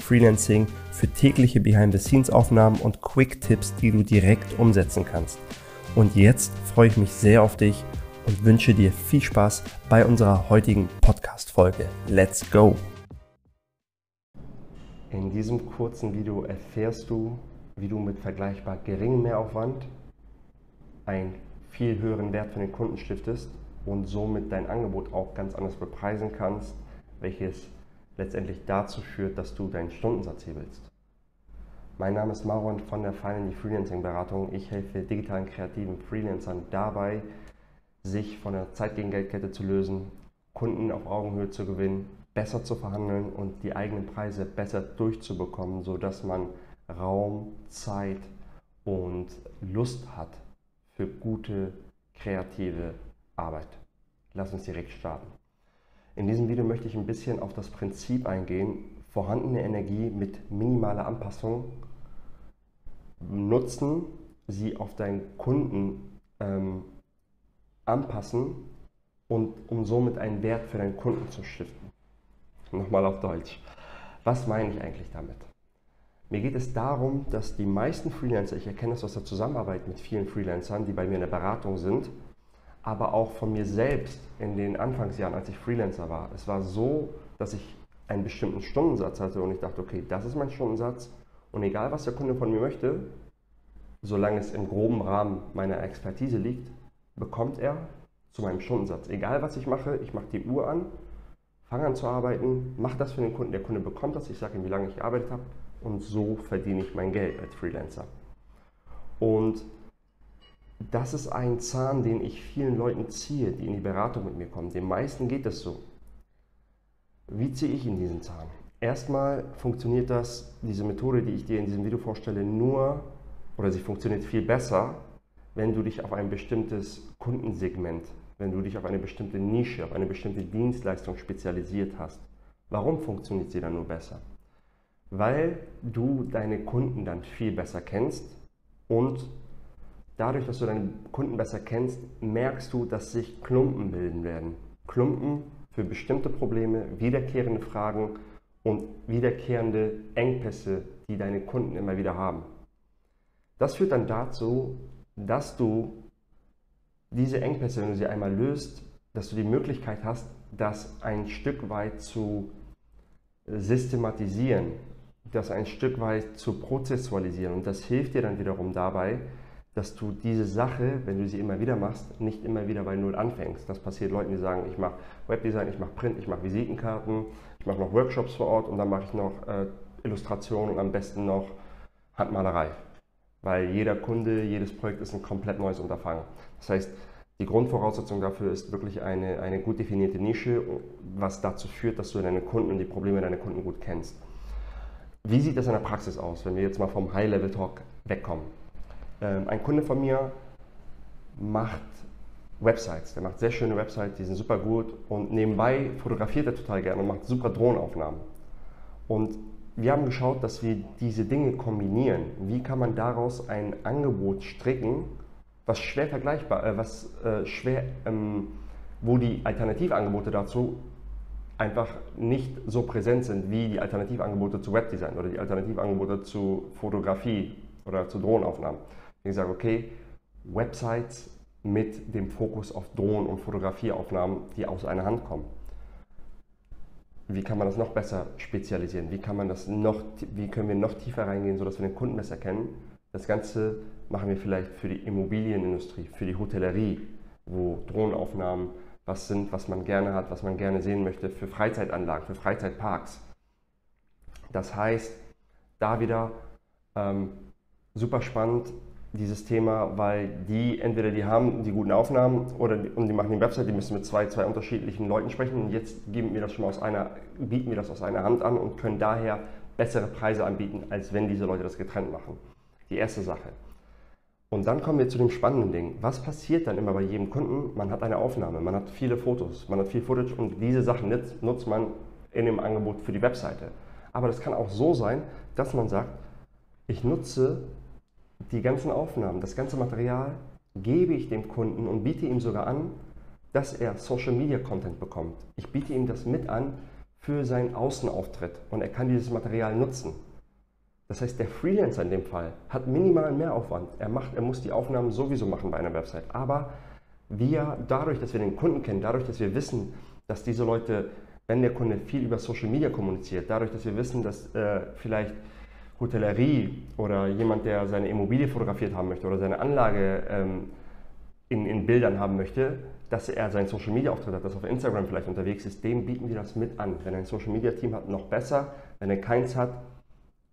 für tägliche Behind-the-Scenes-Aufnahmen und Quick-Tipps, die du direkt umsetzen kannst. Und jetzt freue ich mich sehr auf dich und wünsche dir viel Spaß bei unserer heutigen Podcast-Folge. Let's go! In diesem kurzen Video erfährst du, wie du mit vergleichbar geringem Mehraufwand einen viel höheren Wert für den Kunden stiftest und somit dein Angebot auch ganz anders bepreisen kannst, welches letztendlich dazu führt, dass du deinen Stundensatz hebelst. Mein Name ist Maron von der Finally Freelancing Beratung. Ich helfe digitalen kreativen Freelancern dabei, sich von der Zeit gegen Geldkette zu lösen, Kunden auf Augenhöhe zu gewinnen besser zu verhandeln und die eigenen Preise besser durchzubekommen, sodass man Raum, Zeit und Lust hat für gute, kreative Arbeit. Lass uns direkt starten. In diesem Video möchte ich ein bisschen auf das Prinzip eingehen, vorhandene Energie mit minimaler Anpassung nutzen, sie auf deinen Kunden ähm, anpassen und um somit einen Wert für deinen Kunden zu stiften. Nochmal auf Deutsch. Was meine ich eigentlich damit? Mir geht es darum, dass die meisten Freelancer, ich erkenne das aus der Zusammenarbeit mit vielen Freelancern, die bei mir in der Beratung sind, aber auch von mir selbst in den Anfangsjahren, als ich Freelancer war. Es war so, dass ich einen bestimmten Stundensatz hatte und ich dachte, okay, das ist mein Stundensatz und egal was der Kunde von mir möchte, solange es im groben Rahmen meiner Expertise liegt, bekommt er zu meinem Stundensatz. Egal was ich mache, ich mache die Uhr an fange an zu arbeiten, mache das für den Kunden, der Kunde bekommt das, ich sage ihm, wie lange ich gearbeitet habe und so verdiene ich mein Geld als Freelancer. Und das ist ein Zahn, den ich vielen Leuten ziehe, die in die Beratung mit mir kommen. Den meisten geht es so. Wie ziehe ich in diesen Zahn? Erstmal funktioniert das, diese Methode, die ich dir in diesem Video vorstelle, nur oder sie funktioniert viel besser, wenn du dich auf ein bestimmtes Kundensegment wenn du dich auf eine bestimmte Nische, auf eine bestimmte Dienstleistung spezialisiert hast. Warum funktioniert sie dann nur besser? Weil du deine Kunden dann viel besser kennst und dadurch, dass du deine Kunden besser kennst, merkst du, dass sich Klumpen bilden werden. Klumpen für bestimmte Probleme, wiederkehrende Fragen und wiederkehrende Engpässe, die deine Kunden immer wieder haben. Das führt dann dazu, dass du diese Engpässe, wenn du sie einmal löst, dass du die Möglichkeit hast, das ein Stück weit zu systematisieren, das ein Stück weit zu prozessualisieren. Und das hilft dir dann wiederum dabei, dass du diese Sache, wenn du sie immer wieder machst, nicht immer wieder bei Null anfängst. Das passiert Leuten, die sagen, ich mache Webdesign, ich mache Print, ich mache Visitenkarten, ich mache noch Workshops vor Ort und dann mache ich noch äh, Illustrationen und am besten noch Handmalerei weil jeder Kunde, jedes Projekt ist ein komplett neues Unterfangen. Das heißt, die Grundvoraussetzung dafür ist wirklich eine, eine gut definierte Nische, was dazu führt, dass du deine Kunden und die Probleme deiner Kunden gut kennst. Wie sieht das in der Praxis aus, wenn wir jetzt mal vom High-Level-Talk wegkommen? Ähm, ein Kunde von mir macht Websites, der macht sehr schöne Websites, die sind super gut und nebenbei fotografiert er total gerne und macht super Drohnenaufnahmen. Und wir haben geschaut, dass wir diese Dinge kombinieren. Wie kann man daraus ein Angebot stricken, was schwer vergleichbar, äh, was äh, schwer, ähm, wo die Alternativangebote dazu einfach nicht so präsent sind wie die Alternativangebote zu Webdesign oder die Alternativangebote zu Fotografie oder zu Drohnenaufnahmen. Ich sage, okay, Websites mit dem Fokus auf Drohnen- und Fotografieaufnahmen, die aus einer Hand kommen wie kann man das noch besser spezialisieren? Wie, kann man das noch, wie können wir noch tiefer reingehen, sodass wir den Kunden besser kennen? Das Ganze machen wir vielleicht für die Immobilienindustrie, für die Hotellerie, wo Drohnenaufnahmen was sind, was man gerne hat, was man gerne sehen möchte, für Freizeitanlagen, für Freizeitparks. Das heißt, da wieder ähm, super spannend, dieses Thema, weil die entweder die haben die guten Aufnahmen oder die, und die machen die Website, die müssen mit zwei, zwei unterschiedlichen Leuten sprechen und jetzt geben wir das schon aus einer, bieten wir das aus einer Hand an und können daher bessere Preise anbieten, als wenn diese Leute das getrennt machen. Die erste Sache. Und dann kommen wir zu dem spannenden Ding. Was passiert dann immer bei jedem Kunden? Man hat eine Aufnahme, man hat viele Fotos, man hat viel Footage und diese Sachen nutzt man in dem Angebot für die Webseite. Aber das kann auch so sein, dass man sagt, ich nutze die ganzen Aufnahmen, das ganze Material gebe ich dem Kunden und biete ihm sogar an, dass er Social Media Content bekommt. Ich biete ihm das mit an für seinen Außenauftritt und er kann dieses Material nutzen. Das heißt, der Freelancer in dem Fall hat minimalen Mehraufwand. Er, macht, er muss die Aufnahmen sowieso machen bei einer Website. Aber wir, dadurch, dass wir den Kunden kennen, dadurch, dass wir wissen, dass diese Leute, wenn der Kunde viel über Social Media kommuniziert, dadurch, dass wir wissen, dass äh, vielleicht Hotellerie oder jemand, der seine Immobilie fotografiert haben möchte oder seine Anlage ähm, in, in Bildern haben möchte, dass er seinen Social Media Auftritt hat, dass er auf Instagram vielleicht unterwegs ist, dem bieten wir das mit an. Wenn er ein Social Media Team hat, noch besser. Wenn er keins hat,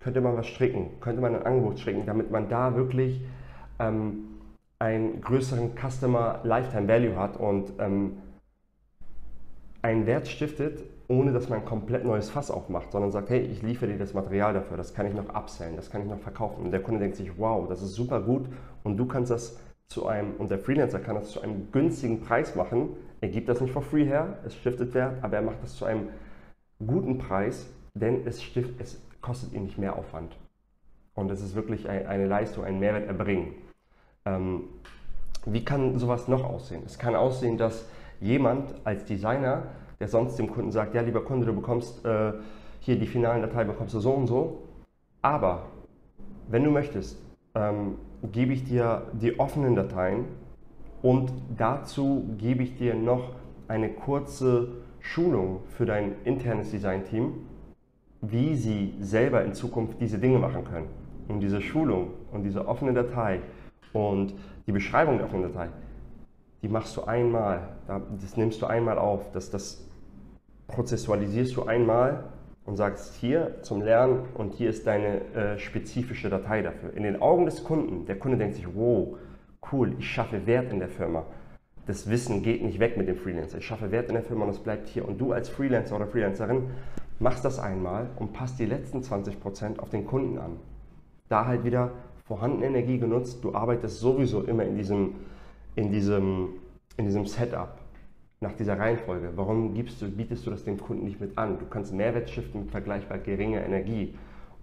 könnte man was stricken, könnte man ein Angebot stricken, damit man da wirklich ähm, einen größeren Customer Lifetime Value hat und ähm, einen Wert stiftet, ohne dass man ein komplett neues Fass aufmacht, sondern sagt, hey, ich liefere dir das Material dafür, das kann ich noch upsellen, das kann ich noch verkaufen. Und der Kunde denkt sich, wow, das ist super gut und du kannst das zu einem, und der Freelancer kann das zu einem günstigen Preis machen. Er gibt das nicht for free her, es stiftet Wert, aber er macht das zu einem guten Preis, denn es, stift, es kostet ihn nicht mehr Aufwand. Und es ist wirklich eine Leistung, einen Mehrwert erbringen. Ähm, wie kann sowas noch aussehen? Es kann aussehen, dass jemand als Designer, der sonst dem Kunden sagt, ja lieber Kunde, du bekommst äh, hier die finalen Dateien, bekommst du so und so. Aber wenn du möchtest, ähm, gebe ich dir die offenen Dateien und dazu gebe ich dir noch eine kurze Schulung für dein internes Design-Team, wie sie selber in Zukunft diese Dinge machen können. Und diese Schulung und diese offene Datei und die Beschreibung der offenen Datei, die machst du einmal, das nimmst du einmal auf, das, das prozessualisierst du einmal und sagst hier zum Lernen und hier ist deine äh, spezifische Datei dafür. In den Augen des Kunden, der Kunde denkt sich, wow, cool, ich schaffe Wert in der Firma. Das Wissen geht nicht weg mit dem Freelancer. Ich schaffe Wert in der Firma und es bleibt hier. Und du als Freelancer oder Freelancerin machst das einmal und passt die letzten 20% auf den Kunden an. Da halt wieder vorhandene Energie genutzt. Du arbeitest sowieso immer in diesem, in diesem, in diesem Setup nach dieser Reihenfolge. Warum gibst du, bietest du das dem Kunden nicht mit an? Du kannst Mehrwert shiften mit vergleichbar geringer Energie.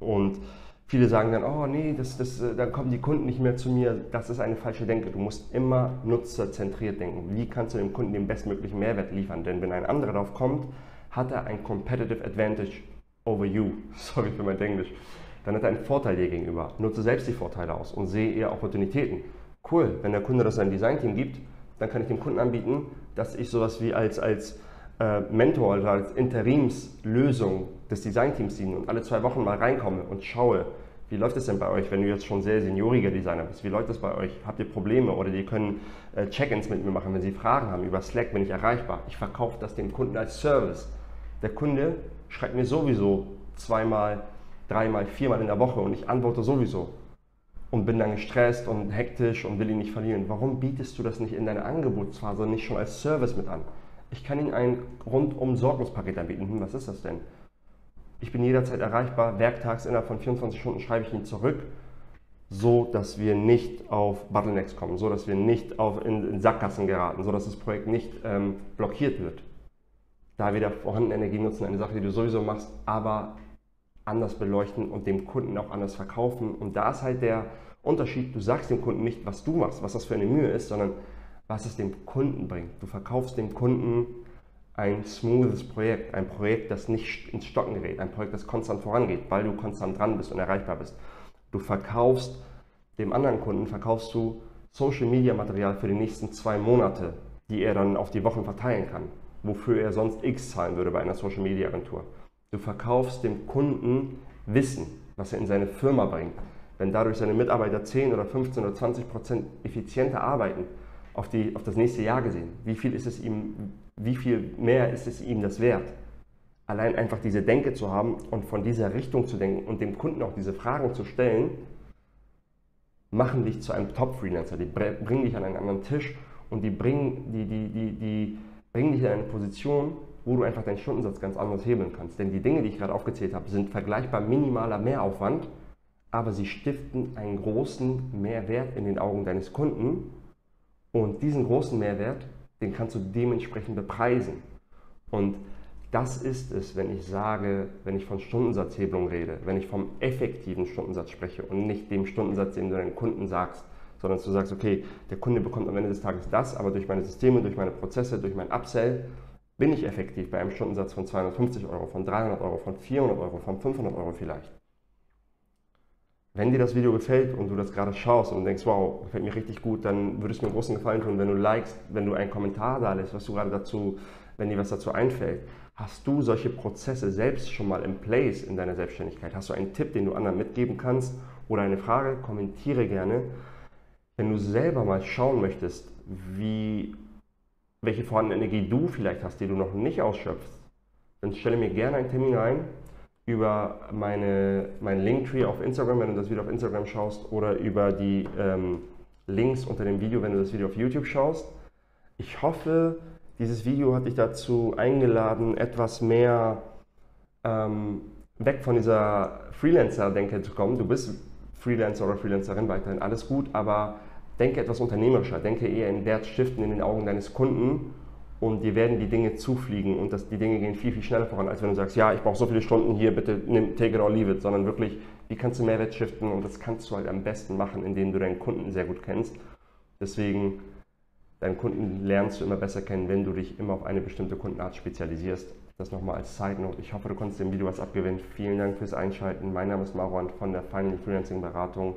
Und viele sagen dann, oh nee, das, das, äh, dann kommen die Kunden nicht mehr zu mir. Das ist eine falsche Denke. Du musst immer nutzerzentriert denken. Wie kannst du dem Kunden den bestmöglichen Mehrwert liefern? Denn wenn ein anderer darauf kommt, hat er ein Competitive Advantage over you. Sorry für mein Englisch. Dann hat er einen Vorteil dir gegenüber. Nutze selbst die Vorteile aus und sehe eher Opportunitäten. Cool, wenn der Kunde das sein Designteam gibt, dann kann ich dem Kunden anbieten, dass ich sowas wie als, als äh, Mentor oder als Interimslösung des Designteams diene und alle zwei Wochen mal reinkomme und schaue, wie läuft es denn bei euch, wenn du jetzt schon sehr senioriger Designer bist? Wie läuft es bei euch? Habt ihr Probleme oder die können äh, Check-ins mit mir machen, wenn sie Fragen haben? Über Slack bin ich erreichbar. Ich verkaufe das dem Kunden als Service. Der Kunde schreibt mir sowieso zweimal, dreimal, viermal in der Woche und ich antworte sowieso und bin dann gestresst und hektisch und will ihn nicht verlieren. Warum bietest du das nicht in deiner Angebotsphase nicht schon als Service mit an? Ich kann Ihnen ein rundum Sorgungspaket anbieten. Hm, was ist das denn? Ich bin jederzeit erreichbar. Werktags innerhalb von 24 Stunden schreibe ich ihn zurück, so dass wir nicht auf Bottlenecks kommen, so dass wir nicht auf, in, in Sackgassen geraten, so dass das Projekt nicht ähm, blockiert wird. Da wieder vorhandene Energie nutzen, eine Sache, die du sowieso machst, aber anders beleuchten und dem Kunden auch anders verkaufen. Und da ist halt der Unterschied, du sagst dem Kunden nicht, was du machst, was das für eine Mühe ist, sondern was es dem Kunden bringt. Du verkaufst dem Kunden ein smoothes Projekt, ein Projekt, das nicht ins Stocken gerät, ein Projekt, das konstant vorangeht, weil du konstant dran bist und erreichbar bist. Du verkaufst dem anderen Kunden, verkaufst du Social Media Material für die nächsten zwei Monate, die er dann auf die Wochen verteilen kann, wofür er sonst X zahlen würde bei einer Social Media Agentur. Du verkaufst dem Kunden Wissen, was er in seine Firma bringt. Wenn dadurch seine Mitarbeiter 10 oder 15 oder 20 Prozent effizienter arbeiten, auf, die, auf das nächste Jahr gesehen, wie viel, ist es ihm, wie viel mehr ist es ihm das wert? Allein einfach diese Denke zu haben und von dieser Richtung zu denken und dem Kunden auch diese Fragen zu stellen, machen dich zu einem Top-Freelancer. Die bringen dich an einen anderen Tisch und die bringen, die, die, die, die bringen dich in eine Position, wo du einfach deinen Stundensatz ganz anders hebeln kannst. Denn die Dinge, die ich gerade aufgezählt habe, sind vergleichbar minimaler Mehraufwand, aber sie stiften einen großen Mehrwert in den Augen deines Kunden und diesen großen Mehrwert, den kannst du dementsprechend bepreisen. Und das ist es, wenn ich sage, wenn ich von Stundensatzhebelung rede, wenn ich vom effektiven Stundensatz spreche und nicht dem Stundensatz, den du deinen Kunden sagst, sondern dass du sagst, okay, der Kunde bekommt am Ende des Tages das, aber durch meine Systeme, durch meine Prozesse, durch mein Upsell bin ich effektiv bei einem Stundensatz von 250 Euro, von 300 Euro, von 400 Euro, von 500 Euro vielleicht. Wenn dir das Video gefällt und du das gerade schaust und denkst, wow, gefällt mir richtig gut, dann würde es mir großen Gefallen tun, wenn du likest, wenn du einen Kommentar da lässt, was du gerade dazu, wenn dir was dazu einfällt. Hast du solche Prozesse selbst schon mal in place in deiner Selbstständigkeit? Hast du einen Tipp, den du anderen mitgeben kannst oder eine Frage? Kommentiere gerne. Wenn du selber mal schauen möchtest, wie, welche vorhandene Energie du vielleicht hast, die du noch nicht ausschöpfst, dann stelle mir gerne einen Termin ein über meine, mein Linktree auf Instagram, wenn du das Video auf Instagram schaust, oder über die ähm, Links unter dem Video, wenn du das Video auf YouTube schaust. Ich hoffe, dieses Video hat dich dazu eingeladen, etwas mehr ähm, weg von dieser Freelancer-Denke zu kommen. Du bist Freelancer oder Freelancerin weiterhin, alles gut, aber denke etwas unternehmerischer, denke eher in Wert stiften in den Augen deines Kunden und dir werden die Dinge zufliegen und das, die Dinge gehen viel, viel schneller voran, als wenn du sagst, ja, ich brauche so viele Stunden hier, bitte nimm, take it or leave it, sondern wirklich, wie kannst du Mehrwert stiften und das kannst du halt am besten machen, indem du deinen Kunden sehr gut kennst. Deswegen Deinen Kunden lernst du immer besser kennen, wenn du dich immer auf eine bestimmte Kundenart spezialisierst. Das nochmal als Side Note. Ich hoffe, du konntest dem Video was abgewinnen. Vielen Dank fürs Einschalten. Mein Name ist Marwan von der Finally Freelancing Beratung